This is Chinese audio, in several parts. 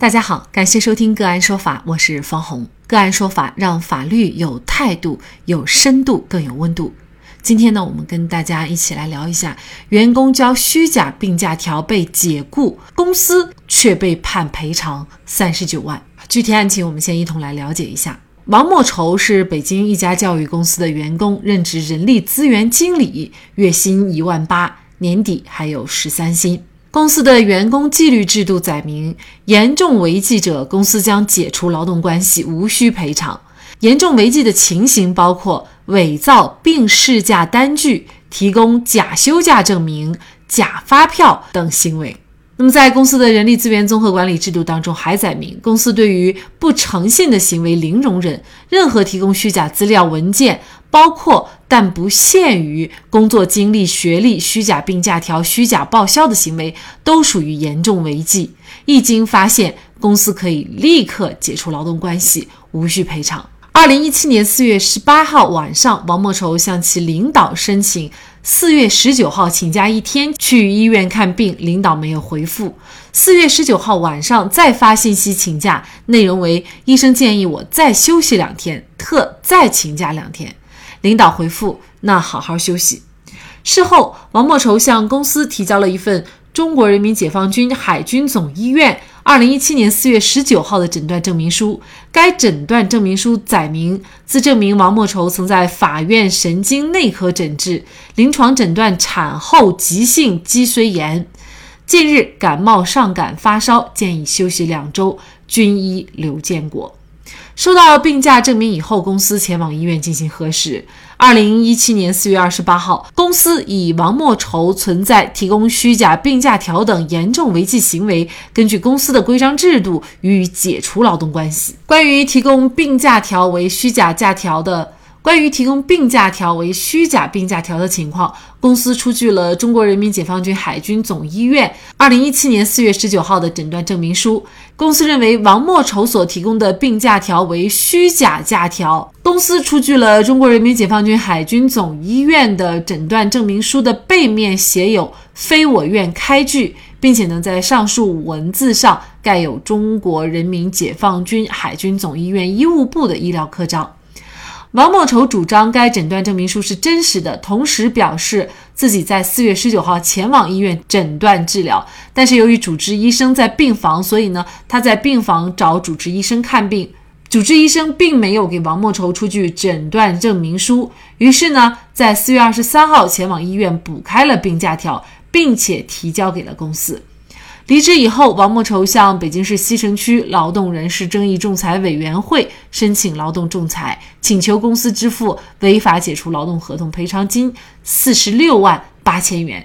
大家好，感谢收听个案说法，我是方红。个案说法让法律有态度、有深度、更有温度。今天呢，我们跟大家一起来聊一下，员工交虚假病假条被解雇，公司却被判赔偿三十九万。具体案情，我们先一同来了解一下。王莫愁是北京一家教育公司的员工，任职人力资源经理，月薪一万八，年底还有十三薪。公司的员工纪律制度载明，严重违纪者，公司将解除劳动关系，无需赔偿。严重违纪的情形包括伪造病事假单据、提供假休假证明、假发票等行为。那么，在公司的人力资源综合管理制度当中，还载明，公司对于不诚信的行为零容忍，任何提供虚假资料文件。包括但不限于工作经历、学历、虚假病假条、虚假报销的行为，都属于严重违纪。一经发现，公司可以立刻解除劳动关系，无需赔偿。二零一七年四月十八号晚上，王莫愁向其领导申请四月十九号请假一天去医院看病，领导没有回复。四月十九号晚上再发信息请假，内容为医生建议我再休息两天，特再请假两天。领导回复：“那好好休息。”事后，王莫愁向公司提交了一份中国人民解放军海军总医院二零一七年四月十九号的诊断证明书。该诊断证明书载明，自证明王莫愁曾在法院神经内科诊治，临床诊断产后急性脊髓炎，近日感冒上感发烧，建议休息两周。军医刘建国。收到病假证明以后，公司前往医院进行核实。二零一七年四月二十八号，公司以王莫愁存在提供虚假病假条等严重违纪行为，根据公司的规章制度予以解除劳动关系。关于提供病假条为虚假假条的。关于提供病假条为虚假病假条的情况，公司出具了中国人民解放军海军总医院二零一七年四月十九号的诊断证明书。公司认为王莫愁所提供的病假条为虚假假条。公司出具了中国人民解放军海军总医院的诊断证明书的背面写有“非我院开具”，并且呢，在上述文字上盖有中国人民解放军海军总医院医务部的医疗刻章。王莫愁主张该诊断证明书是真实的，同时表示自己在四月十九号前往医院诊断治疗，但是由于主治医生在病房，所以呢，他在病房找主治医生看病，主治医生并没有给王莫愁出具诊断证明书，于是呢，在四月二十三号前往医院补开了病假条，并且提交给了公司。离职以后，王莫愁向北京市西城区劳动人事争议仲裁委员会申请劳动仲裁，请求公司支付违法解除劳动合同赔偿金四十六万八千元。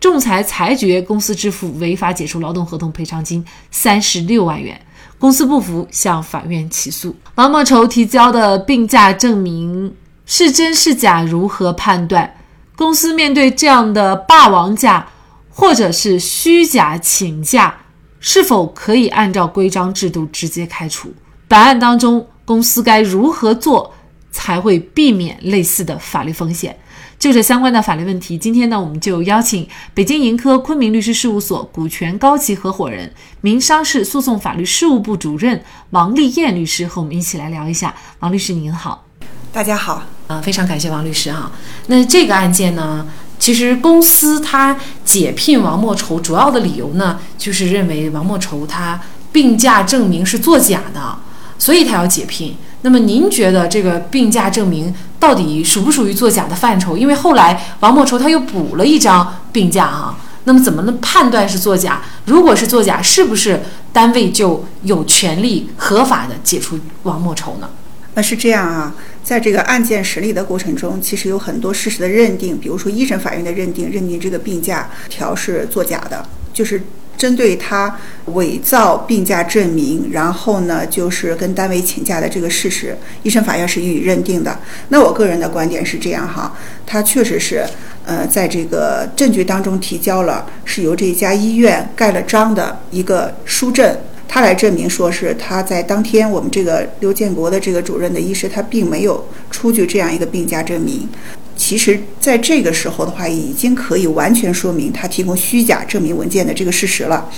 仲裁裁决公司支付违法解除劳动合同赔偿金三十六万元。公司不服，向法院起诉。王莫愁提交的病假证明是真是假？如何判断？公司面对这样的霸王假？或者是虚假请假，是否可以按照规章制度直接开除？本案当中，公司该如何做才会避免类似的法律风险？就这相关的法律问题，今天呢，我们就邀请北京盈科昆明律师事务所股权高级合伙人、民商事诉讼法律事务部主任王丽艳律师和我们一起来聊一下。王律师您好，大家好，啊，非常感谢王律师哈。那这个案件呢？其实公司他解聘王莫愁主要的理由呢，就是认为王莫愁他病假证明是作假的，所以他要解聘。那么您觉得这个病假证明到底属不属于作假的范畴？因为后来王莫愁他又补了一张病假啊，那么怎么能判断是作假？如果是作假，是不是单位就有权利合法的解除王莫愁呢？那是这样啊。在这个案件审理的过程中，其实有很多事实的认定，比如说一审法院的认定，认定这个病假条是作假的，就是针对他伪造病假证明，然后呢，就是跟单位请假的这个事实，一审法院是予以认定的。那我个人的观点是这样哈，他确实是，呃，在这个证据当中提交了是由这家医院盖了章的一个书证。他来证明说是他在当天，我们这个刘建国的这个主任的医师，他并没有出具这样一个病假证明。其实在这个时候的话，已经可以完全说明他提供虚假证明文件的这个事实了。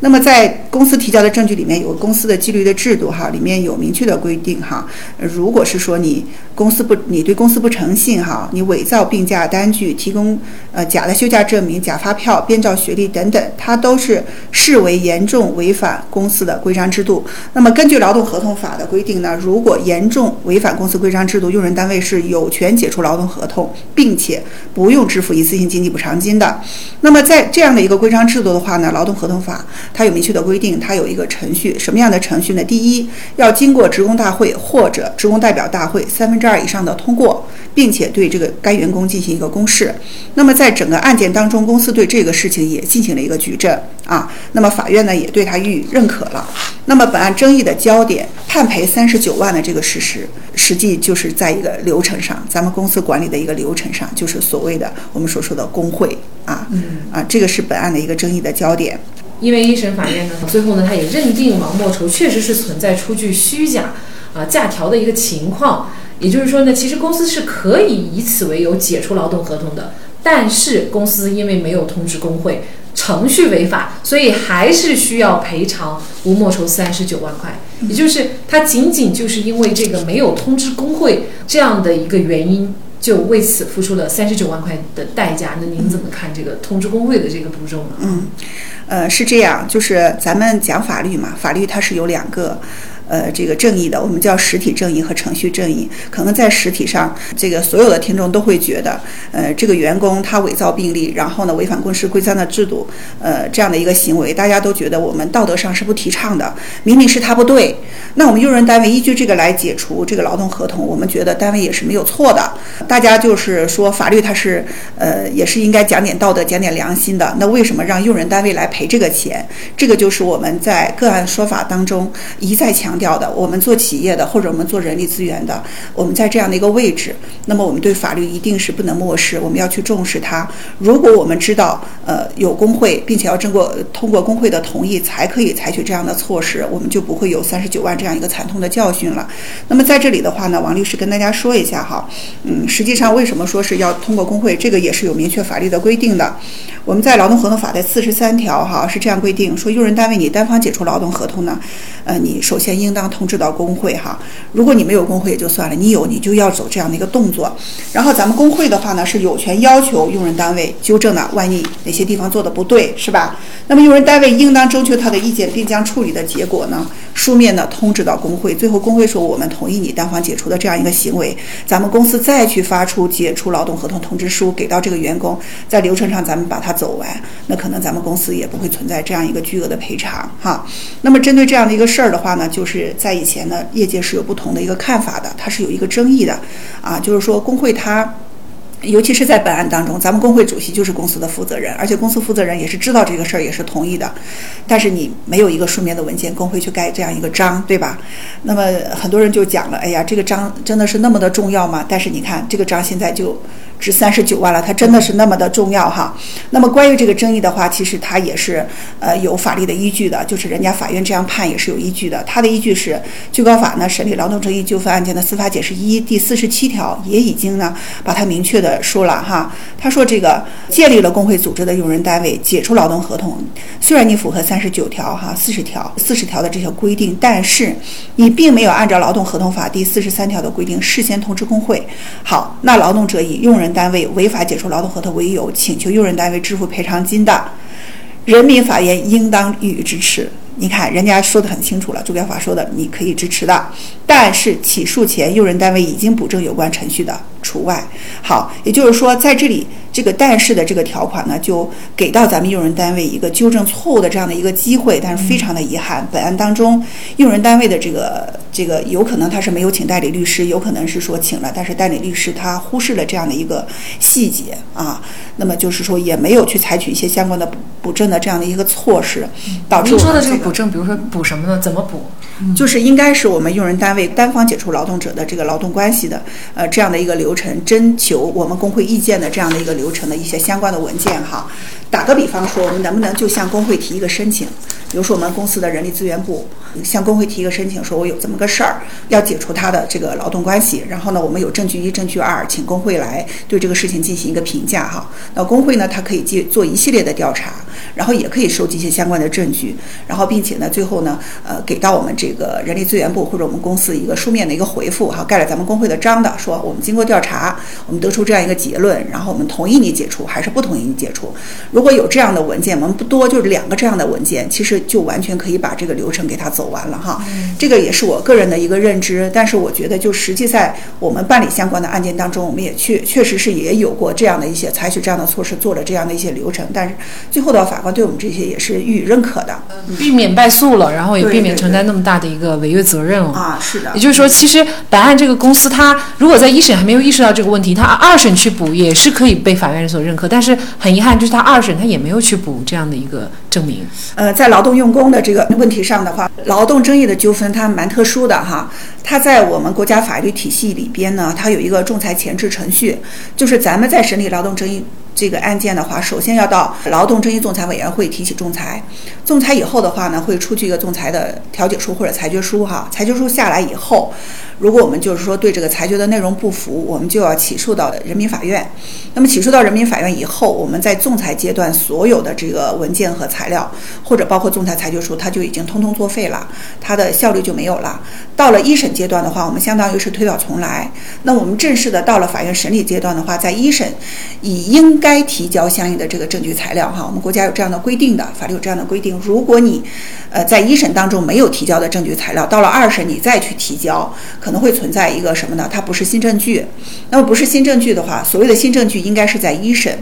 那么在公司提交的证据里面有公司的纪律的制度哈，里面有明确的规定哈。如果是说你公司不，你对公司不诚信哈，你伪造病假单据，提供呃假的休假证明、假发票、编造学历等等，它都是视为严重违反公司的规章制度。那么根据劳动合同法的规定呢，如果严重违反公司规章制度，用人单位是有权解除劳动合同，并且不用支付一次性经济补偿金的。那么在这样的一个规章制度的话呢，劳动合同法。它有明确的规定，它有一个程序，什么样的程序呢？第一，要经过职工大会或者职工代表大会三分之二以上的通过，并且对这个该员工进行一个公示。那么在整个案件当中，公司对这个事情也进行了一个举证啊。那么法院呢也对他予以认可了。那么本案争议的焦点，判赔三十九万的这个事实，实际就是在一个流程上，咱们公司管理的一个流程上，就是所谓的我们所说的工会啊，嗯。啊，这个是本案的一个争议的焦点。因为一审法院呢，最后呢，他也认定王莫愁确实是存在出具虚假啊假条的一个情况，也就是说呢，其实公司是可以以此为由解除劳动合同的，但是公司因为没有通知工会，程序违法，所以还是需要赔偿吴莫愁三十九万块，也就是他仅仅就是因为这个没有通知工会这样的一个原因，就为此付出了三十九万块的代价。那您怎么看这个通知工会的这个步骤呢？嗯。呃，是这样，就是咱们讲法律嘛，法律它是有两个。呃，这个正义的，我们叫实体正义和程序正义。可能在实体上，这个所有的听众都会觉得，呃，这个员工他伪造病历，然后呢违反公司规章的制度，呃，这样的一个行为，大家都觉得我们道德上是不提倡的。明明是他不对，那我们用人单位依据这个来解除这个劳动合同，我们觉得单位也是没有错的。大家就是说，法律它是，呃，也是应该讲点道德、讲点良心的。那为什么让用人单位来赔这个钱？这个就是我们在个案说法当中一再强。调的，我们做企业的或者我们做人力资源的，我们在这样的一个位置，那么我们对法律一定是不能漠视，我们要去重视它。如果我们知道，呃，有工会，并且要经过通过工会的同意才可以采取这样的措施，我们就不会有三十九万这样一个惨痛的教训了。那么在这里的话呢，王律师跟大家说一下哈，嗯，实际上为什么说是要通过工会，这个也是有明确法律的规定的。我们在劳动合同法的四十三条哈是这样规定，说用人单位你单方解除劳动合同呢，呃，你首先应应当通知到工会哈。如果你没有工会也就算了，你有你就要走这样的一个动作。然后咱们工会的话呢是有权要求用人单位纠正的，万一哪些地方做的不对是吧？那么用人单位应当征求他的意见，并将处理的结果呢书面的通知到工会。最后工会说我们同意你单方解除的这样一个行为，咱们公司再去发出解除劳动合同通知书给到这个员工，在流程上咱们把它。走完，那可能咱们公司也不会存在这样一个巨额的赔偿哈。那么针对这样的一个事儿的话呢，就是是在以前呢，业界是有不同的一个看法的，它是有一个争议的啊，就是说工会它。尤其是在本案当中，咱们工会主席就是公司的负责人，而且公司负责人也是知道这个事儿，也是同意的。但是你没有一个书面的文件，工会去盖这样一个章，对吧？那么很多人就讲了，哎呀，这个章真的是那么的重要吗？但是你看，这个章现在就值三十九万了，它真的是那么的重要哈？那么关于这个争议的话，其实它也是呃有法律的依据的，就是人家法院这样判也是有依据的。它的依据是最高法呢审理劳动争议纠纷案件的司法解释一第四十七条也已经呢把它明确的。说了哈，他说这个建立了工会组织的用人单位解除劳动合同，虽然你符合三十九条哈、四十条、四十条的这些规定，但是你并没有按照劳动合同法第四十三条的规定事先通知工会。好，那劳动者以用人单位违法解除劳动合同为由，请求用人单位支付赔偿金的，人民法院应当予以支持。你看，人家说的很清楚了，《住标法》说的你可以支持的，但是起诉前用人单位已经补正有关程序的除外。好，也就是说，在这里这个但是的这个条款呢，就给到咱们用人单位一个纠正错误的这样的一个机会，但是非常的遗憾，本案当中用人单位的这个这个有可能他是没有请代理律师，有可能是说请了，但是代理律师他忽视了这样的一个细节啊，那么就是说也没有去采取一些相关的补补正的这样的一个措施，导致您说的这个。补正，比如说补什么呢？怎么补？就是应该是我们用人单位为单方解除劳动者的这个劳动关系的，呃，这样的一个流程，征求我们工会意见的这样的一个流程的一些相关的文件哈。打个比方说，我们能不能就向工会提一个申请？比如说我们公司的人力资源部向工会提一个申请，说我有这么个事儿，要解除他的这个劳动关系。然后呢，我们有证据一、证据二，请工会来对这个事情进行一个评价哈。那工会呢，它可以做做一系列的调查，然后也可以收集一些相关的证据，然后并且呢，最后呢，呃，给到我们这个人力资源部或者我们公司一个书面的一个回复哈，盖了咱们工会的章的，说我们经过调查，我们得出这样一个结论，然后我们同意你解除还是不同意你解除。如果有这样的文件，我们不多，就是两个这样的文件，其实就完全可以把这个流程给它走完了哈。这个也是我个人的一个认知，但是我觉得就实际在我们办理相关的案件当中，我们也确确实是也有过这样的一些采取这样的措施，做了这样的一些流程，但是最后的法官对我们这些也是予以认可的，避免败诉了，然后也避免承担那么大的一个违约责任了啊。是的，也就是说，其实本案这个公司，他如果在一审还没有意识到这个问题，他二审去补也是可以被法院所认可。但是很遗憾，就是他二他也没有去补这样的一个证明。呃，在劳动用工的这个问题上的话，劳动争议的纠纷它蛮特殊的哈，它在我们国家法律体系里边呢，它有一个仲裁前置程序，就是咱们在审理劳动争议。这个案件的话，首先要到劳动争议仲裁委员会提起仲裁，仲裁以后的话呢，会出具一个仲裁的调解书或者裁决书哈。裁决书下来以后，如果我们就是说对这个裁决的内容不服，我们就要起诉到人民法院。那么起诉到人民法院以后，我们在仲裁阶段所有的这个文件和材材料，或者包括仲裁裁决书，它就已经通通作废了，它的效率就没有了。到了一审阶段的话，我们相当于是推倒重来。那我们正式的到了法院审理阶段的话，在一审以应。该提交相应的这个证据材料哈，我们国家有这样的规定的，法律有这样的规定。如果你，呃，在一审当中没有提交的证据材料，到了二审你再去提交，可能会存在一个什么呢？它不是新证据。那么不是新证据的话，所谓的新证据应该是在一审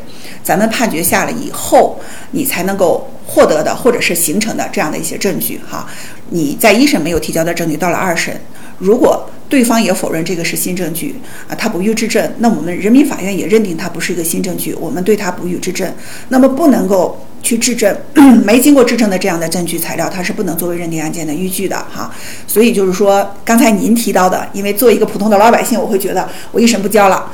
咱们判决下了以后，你才能够获得的，或者是形成的这样的一些证据哈。你在一审没有提交的证据，到了二审，如果对方也否认这个是新证据啊，他不予质证。那我们人民法院也认定它不是一个新证据，我们对他不予质证。那么不能够去质证，没经过质证的这样的证据材料，它是不能作为认定案件的依据的哈。所以就是说，刚才您提到的，因为作为一个普通的老百姓，我会觉得我一审不交了，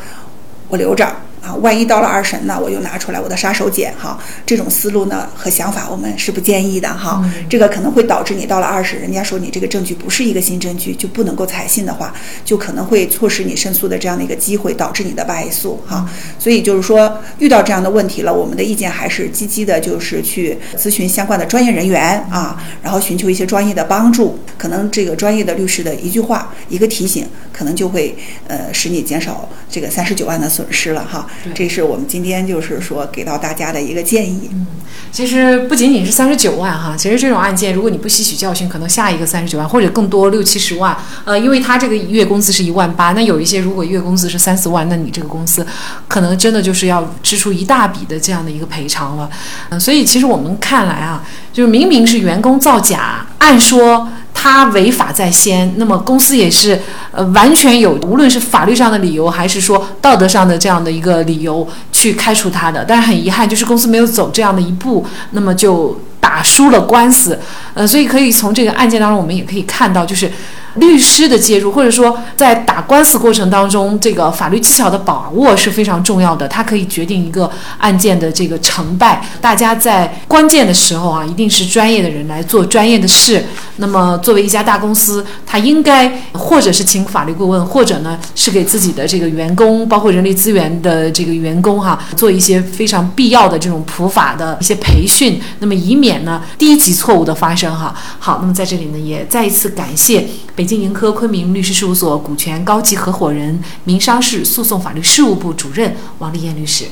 我留着。啊，万一到了二审呢，我又拿出来我的杀手锏哈，这种思路呢和想法我们是不建议的哈。这个可能会导致你到了二审，人家说你这个证据不是一个新证据，就不能够采信的话，就可能会错失你申诉的这样的一个机会，导致你的败诉哈。所以就是说，遇到这样的问题了，我们的意见还是积极的，就是去咨询相关的专业人员啊，然后寻求一些专业的帮助。可能这个专业的律师的一句话、一个提醒，可能就会呃使你减少这个三十九万的损失了哈。这是我们今天就是说给到大家的一个建议。嗯，其实不仅仅是三十九万哈，其实这种案件如果你不吸取教训，可能下一个三十九万或者更多六七十万。呃，因为他这个月工资是一万八，那有一些如果月工资是三四万，那你这个公司可能真的就是要支出一大笔的这样的一个赔偿了。嗯，所以其实我们看来啊，就是明明是员工造假，按说。他违法在先，那么公司也是呃完全有，无论是法律上的理由，还是说道德上的这样的一个理由去开除他的。但是很遗憾，就是公司没有走这样的一步，那么就打输了官司。呃，所以可以从这个案件当中，我们也可以看到，就是。律师的介入，或者说在打官司过程当中，这个法律技巧的把握是非常重要的，它可以决定一个案件的这个成败。大家在关键的时候啊，一定是专业的人来做专业的事。那么，作为一家大公司，他应该或者是请法律顾问，或者呢是给自己的这个员工，包括人力资源的这个员工哈，做一些非常必要的这种普法的一些培训。那么，以免呢低级错误的发生哈。好，那么在这里呢，也再一次感谢。北京盈科昆明律师事务所股权高级合伙人、民商事诉讼法律事务部主任王丽艳律师。